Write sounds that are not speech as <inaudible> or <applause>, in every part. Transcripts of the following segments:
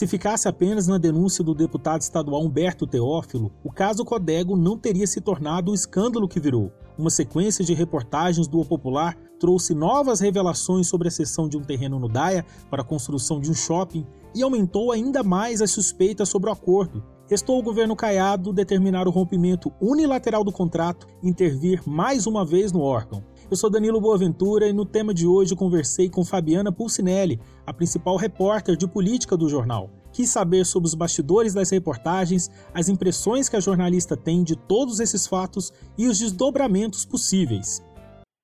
Se ficasse apenas na denúncia do deputado estadual Humberto Teófilo, o caso Codego não teria se tornado o escândalo que virou. Uma sequência de reportagens do O Popular trouxe novas revelações sobre a cessão de um terreno no Daia para a construção de um shopping e aumentou ainda mais as suspeitas sobre o acordo. Restou ao governo Caiado determinar o rompimento unilateral do contrato e intervir mais uma vez no órgão. Eu sou Danilo Boaventura e no tema de hoje conversei com Fabiana Pulcinelli, a principal repórter de política do jornal. Quis saber sobre os bastidores das reportagens, as impressões que a jornalista tem de todos esses fatos e os desdobramentos possíveis.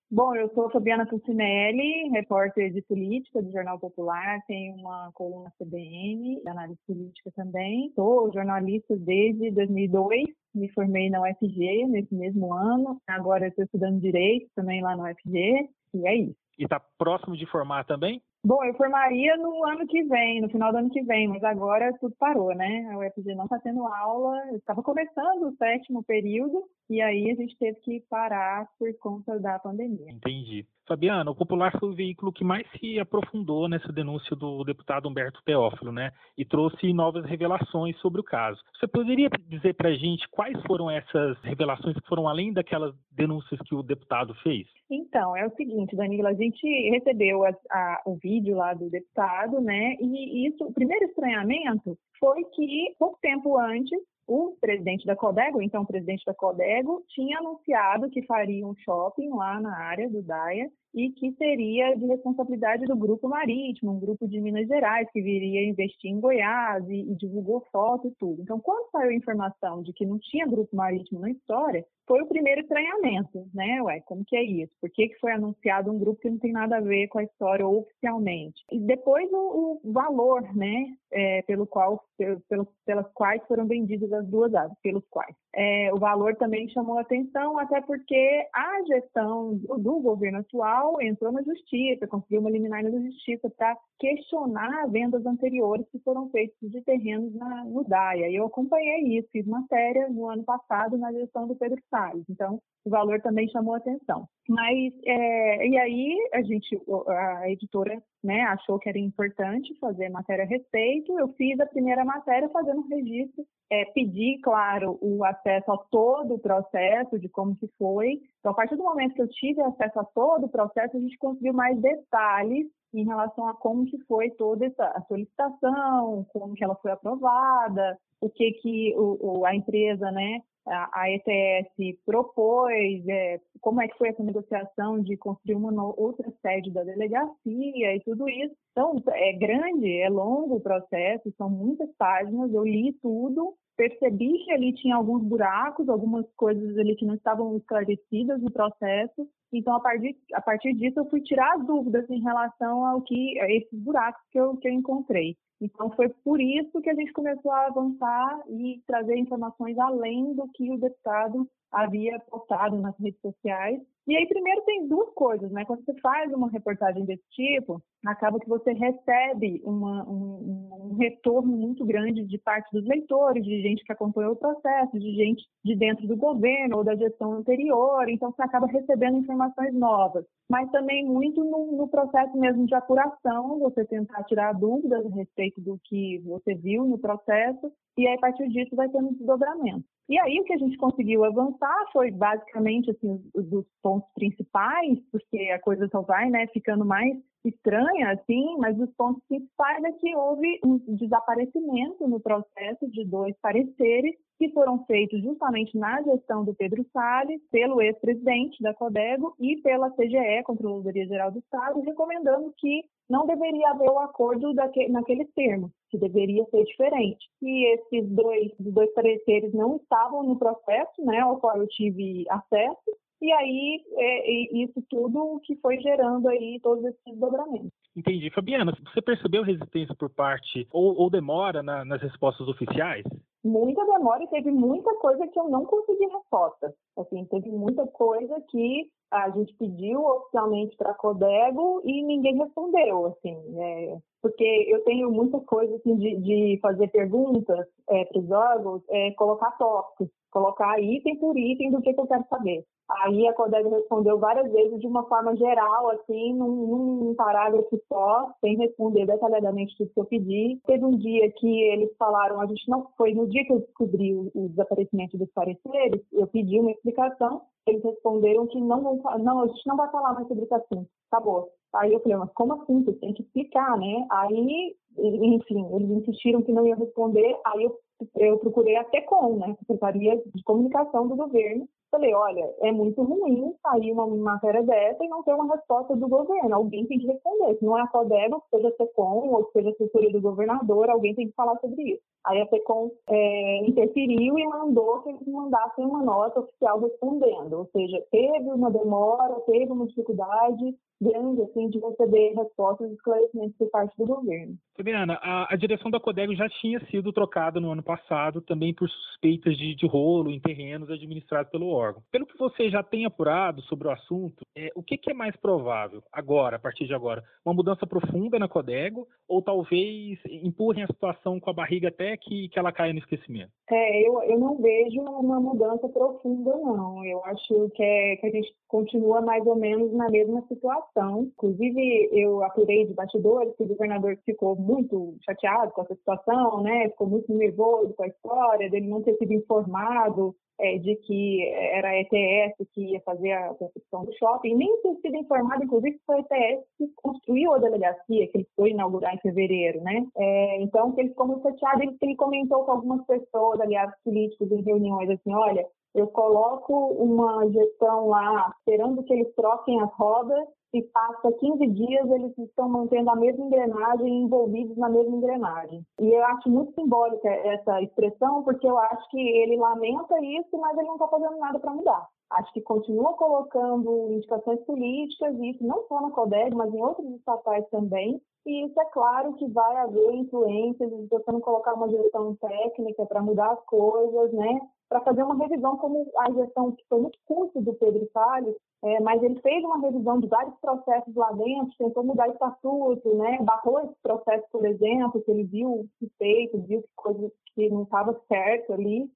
Bom, eu sou Fabiana Pucinelli, repórter de política do Jornal Popular, tenho uma coluna CBN, análise política também. Sou jornalista desde 2002, me formei na UFG nesse mesmo ano. Agora estou estudando Direito também lá na UFG, e é isso. E está próximo de formar também? Bom, eu formaria no ano que vem, no final do ano que vem, mas agora tudo parou, né? A UFG não está tendo aula, estava começando o sétimo período e aí a gente teve que parar por conta da pandemia. Entendi. Fabiana, o Popular foi o veículo que mais se aprofundou nessa denúncia do deputado Humberto Teófilo, né? E trouxe novas revelações sobre o caso. Você poderia dizer para a gente quais foram essas revelações que foram além daquelas denúncias que o deputado fez? Então, é o seguinte, Danilo, a gente recebeu a, a, o vídeo lá do deputado, né? E isso, o primeiro estranhamento foi que pouco tempo antes o presidente da Codego, então o presidente da Codego, tinha anunciado que faria um shopping lá na área do Daia e que seria de responsabilidade do Grupo Marítimo, um grupo de Minas Gerais que viria investir em Goiás e, e divulgou foto e tudo. Então, quando saiu a informação de que não tinha Grupo Marítimo na história, foi o primeiro estranhamento, né? Ué, como que é isso? Por que, que foi anunciado um grupo que não tem nada a ver com a história oficialmente? E depois o, o valor, né? É, pelo qual, pelo, pelas quais foram vendidas as duas áreas, pelos quais. É, o valor também chamou atenção, até porque a gestão do, do governo atual entrou na justiça, conseguiu uma liminar na justiça para questionar vendas anteriores que foram feitas de terrenos na, no DAIA. Eu acompanhei isso, fiz matéria no ano passado na gestão do Pedro Salles. Então, o valor também chamou atenção. Mas, é, e aí, a gente, a editora né, achou que era importante fazer matéria a respeito. Eu fiz a primeira matéria fazendo registro, é, pedi, claro, o acesso a todo o processo, de como que foi. Então, a partir do momento que eu tive acesso a todo o processo, a gente conseguiu mais detalhes em relação a como que foi toda essa a solicitação, como que ela foi aprovada, o que que o, a empresa, né, a, ETS propôs, é, como é que foi essa negociação de construir uma outra sede da delegacia e tudo isso. Então, é grande, é longo o processo, são muitas páginas, eu li tudo, percebi que ali tinha alguns buracos, algumas coisas ali que não estavam esclarecidas no processo, então, a partir, a partir disso, eu fui tirar as dúvidas em relação ao que, a esses buracos que eu, que eu encontrei. Então, foi por isso que a gente começou a avançar e trazer informações além do que o deputado havia postado nas redes sociais. E aí, primeiro, tem duas coisas, né? Quando você faz uma reportagem desse tipo, acaba que você recebe uma, um, um, retorno muito grande de parte dos leitores, de gente que acompanhou o processo, de gente de dentro do governo ou da gestão anterior, então você acaba recebendo informações novas. Mas também muito no, no processo mesmo de apuração, você tentar tirar dúvidas a respeito do que você viu no processo, e aí, a partir disso vai tendo um desdobramento. E aí o que a gente conseguiu avançar foi basicamente assim os, os pontos principais, porque a coisa só vai, né, ficando mais estranha, assim, mas os pontos principais é que houve um desaparecimento no processo de dois pareceres que foram feitos justamente na gestão do Pedro Salles, pelo ex-presidente da Codego e pela CGE, Controladoria Geral do Estado, recomendando que não deveria haver o acordo daquele, naqueles termos, que deveria ser diferente. E esses dois, dois pareceres não estavam no processo, né, ao qual eu tive acesso, e aí é, isso tudo que foi gerando aí todos esses desdobramentos. Entendi. Fabiana, você percebeu resistência por parte ou, ou demora na, nas respostas oficiais? Muita demora e teve muita coisa que eu não consegui resposta. Assim, teve muita coisa que a gente pediu oficialmente para a Codego e ninguém respondeu, assim, é, porque eu tenho muita coisa assim, de, de fazer perguntas é, para os órgãos, é, colocar tópicos colocar item por item do que, que eu quero saber. Aí a Codeg respondeu várias vezes de uma forma geral, assim, num, num, parágrafo só, sem responder detalhadamente tudo que eu pedi. Teve um dia que eles falaram, a gente não foi no dia que eu descobri o, o desaparecimento dos pareceres, eu pedi uma explicação, eles responderam que não vão não, a gente não vai falar mais sobre esse assunto, acabou. Aí eu falei, mas como assim? Você tem que explicar, né? Aí, enfim, eles insistiram que não iam responder, aí eu, eu procurei a TECOM, né? Secretaria de Comunicação do Governo, Falei, olha, é muito ruim sair uma matéria dessa e não ter uma resposta do governo. Alguém tem que responder. Se não é a CODEGO, seja a SECOM ou seja a assessoria do governador, alguém tem que falar sobre isso. Aí a SECOM é, interferiu e mandou que eles mandassem uma nota oficial respondendo. Ou seja, teve uma demora, teve uma dificuldade, grande assim, de receber respostas e esclarecimentos por parte do governo. Fabiana, a, a, direção da Codego já tinha sido trocada no ano passado, também por suspeitas de, de rolo em terrenos administrados pelo órgão. Pelo que você já tem apurado sobre o assunto, é, o que, que, é mais provável agora, a partir de agora? Uma mudança profunda na Codego ou talvez empurrem a situação com a barriga até que, que ela caia no esquecimento? É, eu, eu não vejo uma mudança profunda, não. Eu acho que, é, que a gente continua mais ou menos na mesma situação. Inclusive, eu apurei de bastidores que o governador ficou muito chateado com essa situação, né? Ficou muito nervoso com a história dele não ter sido informado é, de que era a ETS que ia fazer a construção do shopping, nem ter sido informado, inclusive, que foi a ETS que construiu a delegacia, que ele foi inaugurar em fevereiro, né? É, então, ele ficou muito chateado, ele, ele comentou com algumas pessoas, aliás, políticos em reuniões, assim, olha, eu coloco uma gestão lá, esperando que eles troquem as rodas, e passa 15 dias eles estão mantendo a mesma engrenagem envolvidos na mesma engrenagem. E eu acho muito simbólica essa expressão, porque eu acho que ele lamenta isso, mas ele não está fazendo nada para mudar. Acho que continua colocando indicações políticas, isso não só na CODEG, mas em outros estatais também. E isso é claro que vai haver influências, tentando colocar uma gestão técnica para mudar as coisas, né? para fazer uma revisão como a gestão que foi muito curta do Pedro Salles, é, mas ele fez uma revisão de vários processos lá dentro, tentou mudar estatuto, né, barrou esse processo, por exemplo, que ele viu suspeito, viu que coisa que não estava certo ali.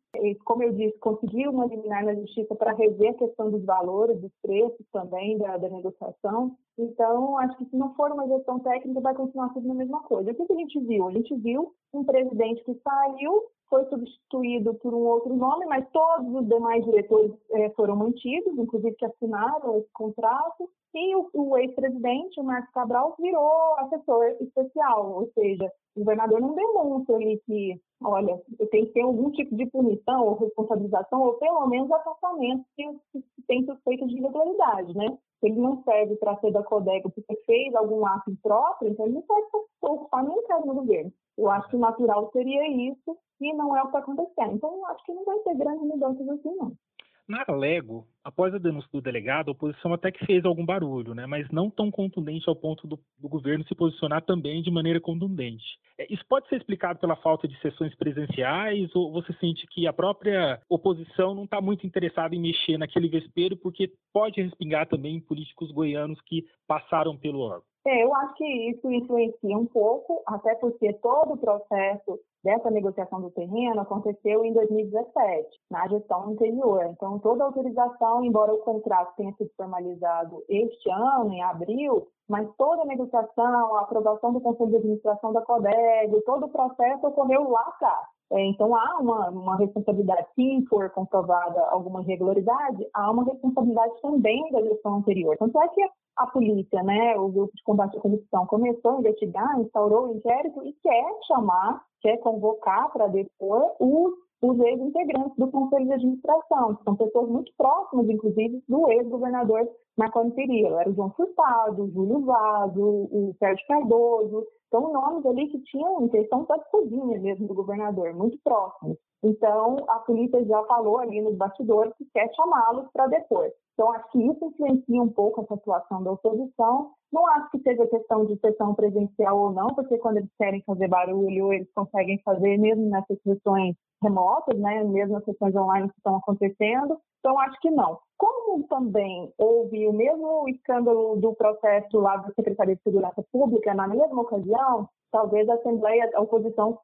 Como eu disse, conseguiu uma liminar na justiça para rever a questão dos valores, dos preços também da, da negociação. Então, acho que se não for uma gestão técnica, vai continuar sendo a mesma coisa. O que, que a gente viu? A gente viu um presidente que saiu foi substituído por um outro nome, mas todos os demais diretores é, foram mantidos, inclusive que assinaram esse contrato, e o, o ex-presidente, o Marcos Cabral, virou assessor especial, ou seja, o governador não demonstra ali que, olha, tem que ter algum tipo de punição ou responsabilização, ou pelo menos afastamento se, tem suspeita de irregularidade, né? Se ele não serve para ser da Codega porque fez algum ato impróprio, então ele não para ocupar nenhum cargo no governo. Eu acho que o natural seria isso, e não é o que está acontecendo. Então, acho que não vai ter grandes mudanças assim, não. Na Lego, após a denúncia do delegado, a oposição até que fez algum barulho, né? mas não tão contundente ao ponto do, do governo se posicionar também de maneira contundente. É, isso pode ser explicado pela falta de sessões presenciais ou você sente que a própria oposição não está muito interessada em mexer naquele vespeiro porque pode respingar também políticos goianos que passaram pelo órgão? É, eu acho que isso influencia um pouco, até porque todo o processo dessa negociação do terreno aconteceu em 2017, na gestão anterior. Então, toda a autorização, embora o contrato tenha sido formalizado este ano, em abril, mas toda a negociação, a aprovação do Conselho de Administração da CODEG, todo o processo ocorreu lá atrás. É, então, há uma, uma responsabilidade, se for comprovada alguma irregularidade, há uma responsabilidade também da gestão anterior. Tanto é que a polícia, né, o grupo de combate à corrupção, começou a investigar, instaurou o inquérito e quer chamar, quer convocar para depor os, os ex-integrantes do Conselho de Administração, que são pessoas muito próximas, inclusive, do ex-governador Marconi Perillo. Era o João Furtado, o Júlio Vaso, o Sérgio Cardoso, são nomes ali que tinham intenção da cozinha mesmo do governador, muito próximos. Então, a polícia já falou ali nos bastidores que quer chamá-los para depor. Então, acho que isso influencia um pouco essa atuação da oposição, Não acho que seja questão de sessão presencial ou não, porque quando eles querem fazer barulho, eles conseguem fazer mesmo nessas sessões remotas, né? mesmo nas sessões online que estão acontecendo. Então, acho que não. Como também houve o mesmo escândalo do processo lá da Secretaria de Segurança Pública, na mesma ocasião, talvez a Assembleia, a oposição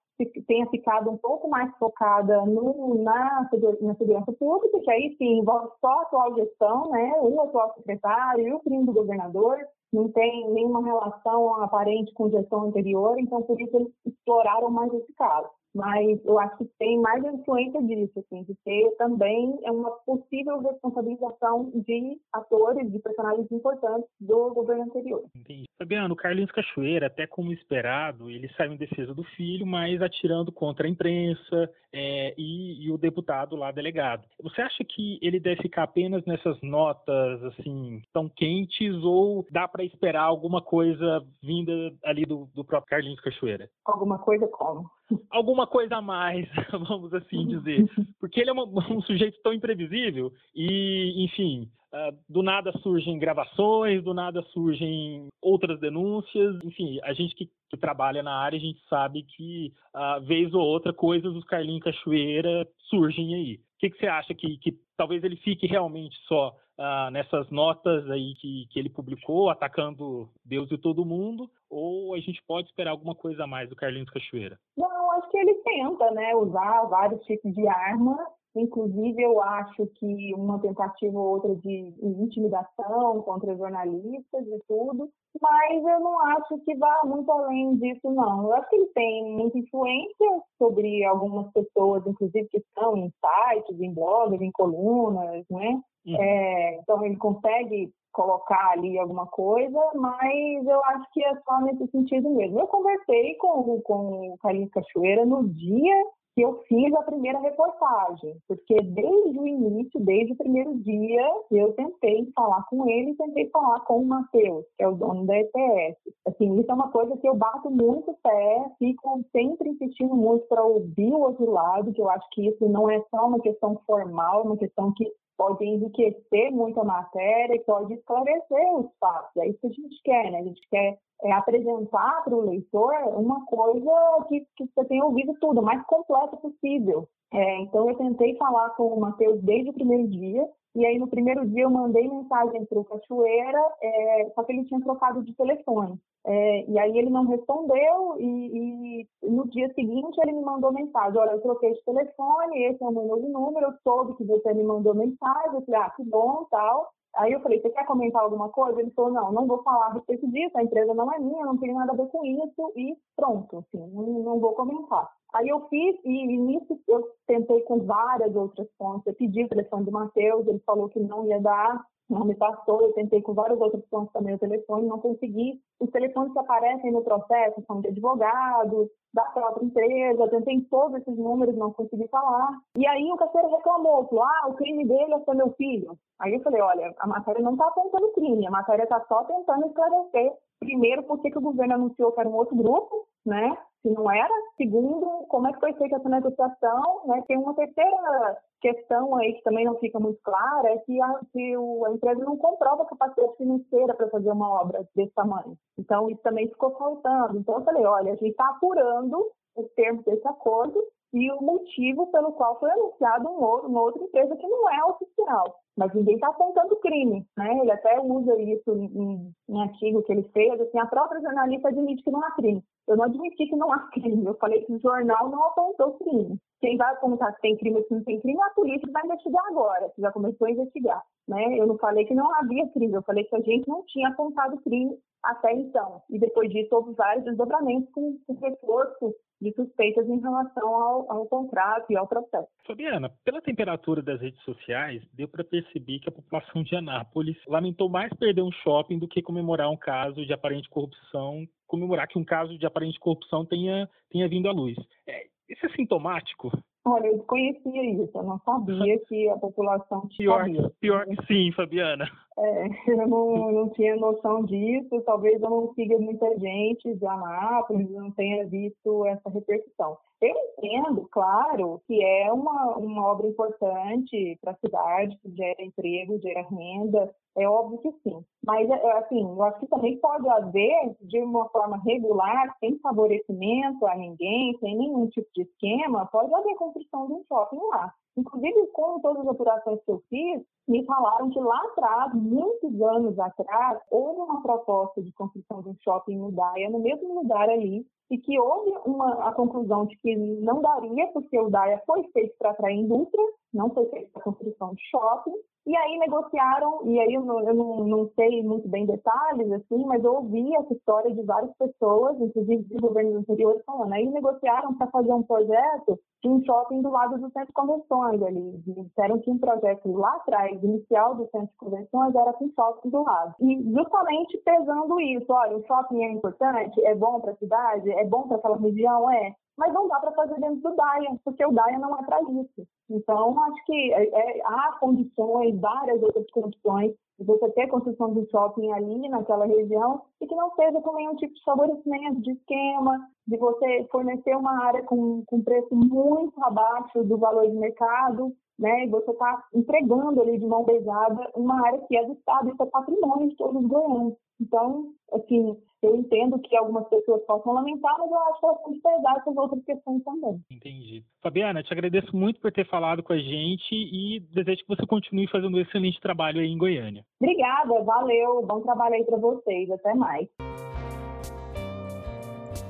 tenha ficado um pouco mais focada no, na, na segurança pública, que aí sim envolve só a atual gestão, né, o atual secretário e o primo do governador, não tem nenhuma relação aparente com gestão anterior, então por isso eles exploraram mais esse caso mas eu acho que tem mais influência disso, assim, de ter também uma possível responsabilização de atores, de personagens importantes do governo anterior. Entendi. Fabiano, o Carlinhos Cachoeira, até como esperado, ele saiu em defesa do filho, mas atirando contra a imprensa é, e, e, o deputado lá delegado. Você acha que ele deve ficar apenas nessas notas, assim, tão quentes, ou dá para esperar alguma coisa vinda ali do, do próprio Carlinhos Cachoeira? Alguma coisa como? Alguma coisa a mais, <laughs> vamos assim dizer. <laughs> Porque ele é uma, um sujeito tão imprevisível e, enfim, uh, do nada surgem gravações, do nada surgem outras denúncias. Enfim, a gente que, que trabalha na área, a gente sabe que, uh, vez ou outra, coisas dos Carlinhos Cachoeira surgem aí. O que, que você acha que, que talvez ele fique realmente só ah, nessas notas aí que, que ele publicou, atacando Deus e todo mundo, ou a gente pode esperar alguma coisa a mais do Carlinhos Cachoeira? Não, acho que ele tenta, né, usar vários tipos de arma. Inclusive, eu acho que uma tentativa ou outra de intimidação contra jornalistas e tudo, mas eu não acho que vá muito além disso, não. Eu acho que ele tem muita influência sobre algumas pessoas, inclusive que estão em sites, em blogs, em colunas, né? Uhum. É, então ele consegue colocar ali alguma coisa, mas eu acho que é só nesse sentido mesmo. Eu conversei com, com o Carlinhos Cachoeira no dia que eu fiz a primeira reportagem, porque desde o início, desde o primeiro dia, eu tentei falar com ele, tentei falar com o Matheus, que é o dono da ETS. Assim, isso é uma coisa que eu bato muito pé, fico sempre insistindo muito para ouvir o outro lado, que eu acho que isso não é só uma questão formal, é uma questão que pode enriquecer muito a matéria e pode esclarecer os fatos. É isso que a gente quer, né? A gente quer é, apresentar para o leitor uma coisa que, que você tenha ouvido tudo, o mais completo possível. É, então, eu tentei falar com o Matheus desde o primeiro dia, e aí no primeiro dia eu mandei mensagem para o Cachoeira, é, só que ele tinha trocado de telefone. É, e aí ele não respondeu, e, e, no dia seguinte ele me mandou mensagem, olha, eu troquei de telefone, esse é o meu novo número, eu soube que você me mandou mensagem, eu falei, ah, que bom, tal. Aí eu falei, você quer comentar alguma coisa? Ele falou, não, não vou falar a respeito disso, a empresa não é minha, não tem nada a ver com isso, e pronto, assim, não, vou comentar. Aí eu fiz, e, nisso eu tentei com várias outras fontes, eu pedi o telefone do Matheus, ele falou que não ia dar, não me passou, eu tentei com várias outras fontes também o telefone, não consegui. Os telefones que aparecem no processo são de advogados, da própria empresa, eu tentei todos esses números, não consegui falar. E aí o carteiro reclamou, falou, ah, o crime dele é ser meu filho. Aí eu falei, olha, a matéria não está apontando crime, a matéria está só tentando esclarecer. Primeiro, por que o governo anunciou que era um outro grupo, né? Não era. Segundo, como é que foi feita essa negociação, né? Tem uma terceira questão aí que também não fica muito clara, é que a, que o, a empresa não comprova capacidade financeira para fazer uma obra desse tamanho. Então, isso também ficou faltando. Então, eu falei, olha, a gente está apurando os termos desse acordo e o motivo pelo qual foi anunciado um outro, uma outra empresa que não é oficial. Mas ninguém está apontando crime, né? Ele até usa isso em, em artigo que ele fez, assim, a própria jornalista admite que não há crime. Eu não admiti que não há crime, eu falei que o jornal não apontou crime. Quem vai apontar se tem crime ou se não tem crime é a polícia vai investigar agora, que já começou a investigar. Né? Eu não falei que não havia crime, eu falei que a gente não tinha apontado crime até então. E depois disso houve vários desdobramentos com, com reforço de suspeitas em relação ao, ao, contrato e ao processo. Fabiana, pela temperatura das redes sociais, deu para perceber que a população de Anápolis lamentou mais perder um shopping do que comemorar um caso de aparente corrupção, comemorar que um caso de aparente corrupção tenha, tenha vindo à luz. É, isso é sintomático? Olha, eu desconhecia isso, eu não sabia <laughs> que a população tinha. Pior, pior que sim, Fabiana. É, <laughs> eu não, não tinha noção disso, talvez eu não siga muita gente de Anápolis, não tenha visto essa repercussão. Eu entendo, claro, que é uma, uma obra importante para a cidade, que gera emprego, gera renda, é óbvio que sim. Mas, é, assim, eu acho que também pode haver, de uma forma regular, sem favorecimento a ninguém, sem nenhum tipo de esquema, pode haver construção de um shopping lá. Inclusive, com todas as apurações que eu fiz, me falaram que lá atrás, muitos anos atrás, houve uma proposta de construção de um shopping no Daia, no mesmo lugar ali, e que houve uma, a conclusão de que não daria, porque o DAIA foi feito para atrair indústria, não foi feito para construção de shopping, e aí negociaram, e aí eu, não, eu não, não, sei muito bem detalhes, assim, mas eu ouvi essa história de várias pessoas, inclusive de governos anteriores, falando, aí negociaram para fazer um projeto de um shopping do lado do centro de convenções ali. Disseram que um projeto lá atrás, inicial do centro de convenções, era com shopping do lado. E justamente pesando isso, olha, o shopping é importante, é bom para a cidade, é bom para aquela região, é mas não dá para fazer dentro do DAIA, porque o DAIA não é para isso. Então, acho que é, é, há condições, várias outras condições, de você ter construção do shopping ali naquela região e que não seja com nenhum tipo de favorecimento, de esquema, de você fornecer uma área com, com preço muito abaixo do valor de mercado, né? E você está entregando ali de mão beijada uma área que é do Estado, isso é patrimônio de todos os goianos. Então, assim, eu entendo que algumas pessoas possam lamentar, mas eu acho que elas têm que pesar essas outras questões também. Entendi. Fabiana, te agradeço muito por ter falado com a gente e desejo que você continue fazendo um excelente trabalho aí em Goiânia. Obrigada, valeu. Bom trabalho aí para vocês. Até mais.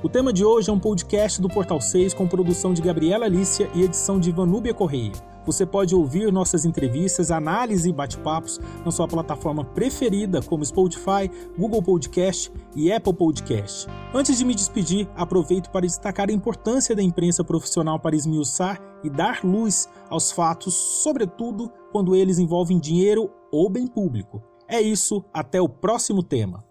O tema de hoje é um podcast do Portal 6 com produção de Gabriela Alícia e edição de Vanúbia Correia. Você pode ouvir nossas entrevistas, análise e bate-papos na sua plataforma preferida, como Spotify, Google Podcast e Apple Podcast. Antes de me despedir, aproveito para destacar a importância da imprensa profissional para esmiuçar e dar luz aos fatos, sobretudo quando eles envolvem dinheiro ou bem público. É isso, até o próximo tema.